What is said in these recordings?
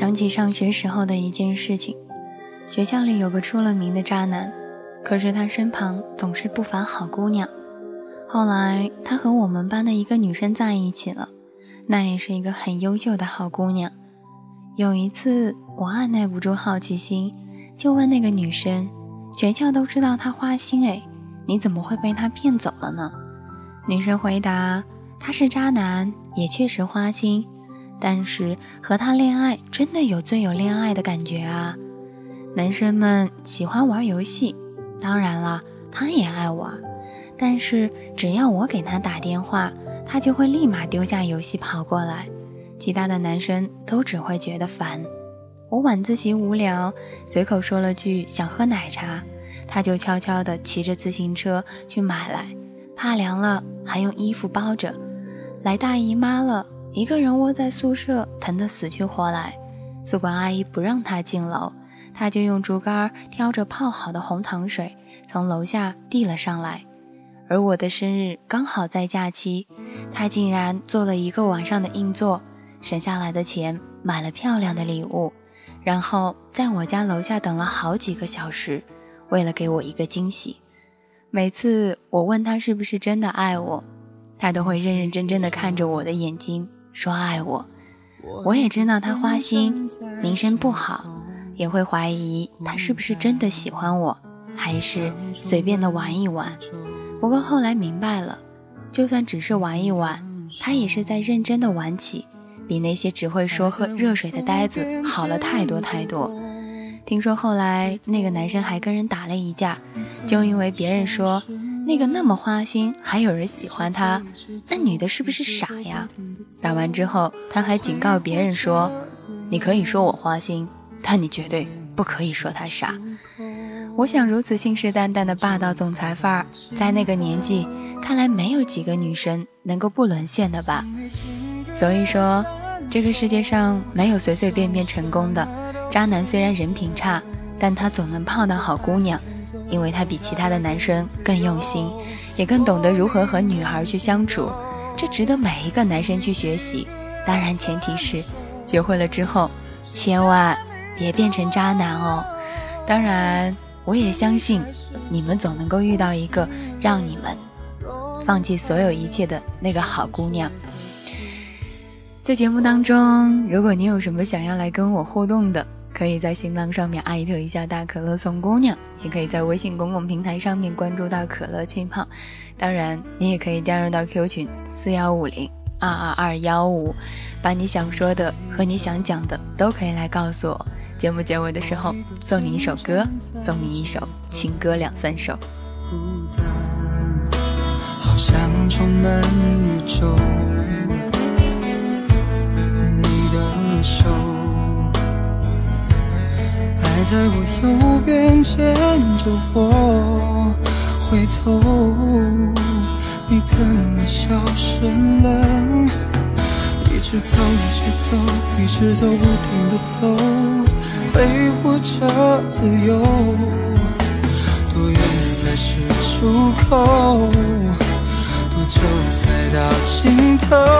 想起上学时候的一件事情，学校里有个出了名的渣男，可是他身旁总是不乏好姑娘。后来他和我们班的一个女生在一起了，那也是一个很优秀的好姑娘。有一次我按耐不住好奇心，就问那个女生：“全校都知道他花心哎，你怎么会被他骗走了呢？”女生回答：“他是渣男，也确实花心。”但是和他恋爱真的有最有恋爱的感觉啊！男生们喜欢玩游戏，当然了，他也爱玩。但是只要我给他打电话，他就会立马丢下游戏跑过来。其他的男生都只会觉得烦。我晚自习无聊，随口说了句想喝奶茶，他就悄悄地骑着自行车去买来，怕凉了还用衣服包着。来大姨妈了。一个人窝在宿舍，疼得死去活来。宿管阿姨不让他进楼，他就用竹竿挑着泡好的红糖水从楼下递了上来。而我的生日刚好在假期，他竟然做了一个晚上的硬座，省下来的钱买了漂亮的礼物，然后在我家楼下等了好几个小时，为了给我一个惊喜。每次我问他是不是真的爱我，他都会认认真真的看着我的眼睛。说爱我，我也知道他花心，名声不好，也会怀疑他是不是真的喜欢我，还是随便的玩一玩。不过后来明白了，就算只是玩一玩，他也是在认真的玩起，比那些只会说喝热水的呆子好了太多太多。听说后来那个男生还跟人打了一架，就因为别人说。那个那么花心，还有人喜欢他，那女的是不是傻呀？打完之后，他还警告别人说：“你可以说我花心，但你绝对不可以说他傻。”我想，如此信誓旦旦的霸道总裁范儿，在那个年纪，看来没有几个女生能够不沦陷的吧。所以说，这个世界上没有随随便便成功的渣男，虽然人品差，但他总能泡到好姑娘。因为他比其他的男生更用心，也更懂得如何和女孩去相处，这值得每一个男生去学习。当然，前提是学会了之后，千万别变成渣男哦。当然，我也相信你们总能够遇到一个让你们放弃所有一切的那个好姑娘。在节目当中，如果你有什么想要来跟我互动的，可以在新浪上面艾特一下大可乐送姑娘，也可以在微信公共平台上面关注到可乐气泡。当然，你也可以加入到 Q 群四幺五零二二二幺五，把你想说的和你想讲的都可以来告诉我。节目结尾的时候送你一首歌，送你一首情歌两三首。好像充满宇宙，你的手。在我右边牵着我，回头，你怎么消失了？一直走，一直走，一直走不停的走，挥霍着自由。多远才是出口？多久才到尽头？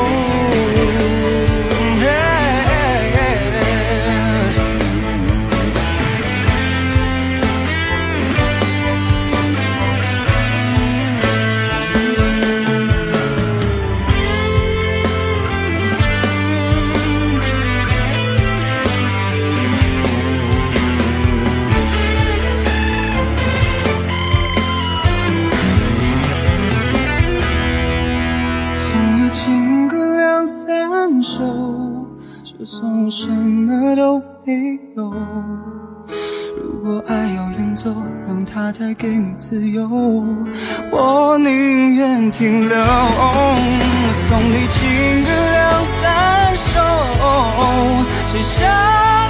情歌两三首，就算我什么都没有。如果爱要远走，让它带给你自由，我宁愿停留，送你情歌两三首，写下。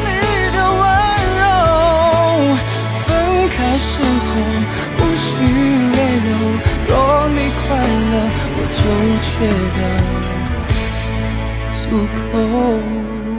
乐，我就觉得足够。